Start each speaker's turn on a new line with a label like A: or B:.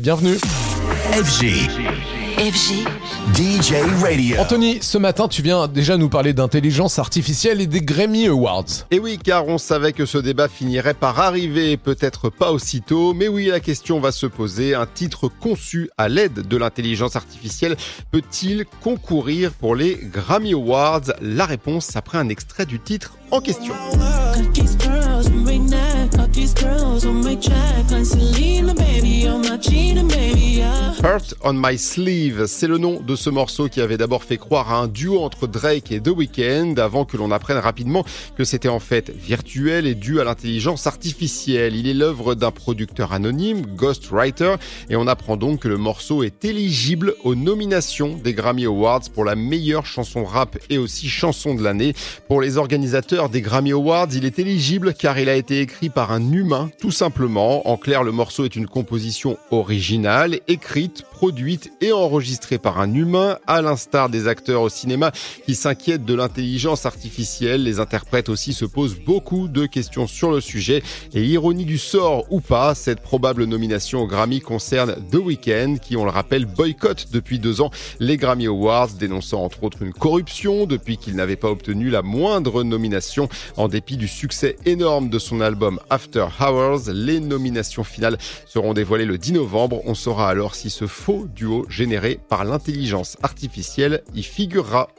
A: Bienvenue.
B: FG.
C: FG.
B: DJ Radio.
A: Anthony, ce matin, tu viens déjà nous parler d'intelligence artificielle et des Grammy Awards.
D: Et oui, car on savait que ce débat finirait par arriver, peut-être pas aussitôt, mais oui, la question va se poser. Un titre conçu à l'aide de l'intelligence artificielle peut-il concourir pour les Grammy Awards? La réponse après un extrait du titre en question. Hurt on My Sleeve, c'est le nom de ce morceau qui avait d'abord fait croire à un duo entre Drake et The Weeknd avant que l'on apprenne rapidement que c'était en fait virtuel et dû à l'intelligence artificielle. Il est l'œuvre d'un producteur anonyme, Ghostwriter, et on apprend donc que le morceau est éligible aux nominations des Grammy Awards pour la meilleure chanson rap et aussi chanson de l'année. Pour les organisateurs des Grammy Awards, il est éligible car il a été écrit par un humain, tout simplement. En clair, le morceau est une composition originale, écrite, produite et enregistrée par un humain, à l'instar des acteurs au cinéma qui s'inquiètent de l'intelligence artificielle. Les interprètes aussi se posent beaucoup de questions sur le sujet. Et ironie du sort ou pas, cette probable nomination au Grammy concerne The Weeknd, qui, on le rappelle, boycotte depuis deux ans les Grammy Awards, dénonçant entre autres une corruption depuis qu'il n'avait pas obtenu la moindre nomination en dépit du succès énorme de son album After Hours. Les nominations finales seront dévoilées le 10 novembre. On saura alors si ce faux duo généré par l'intelligence artificielle y figurera.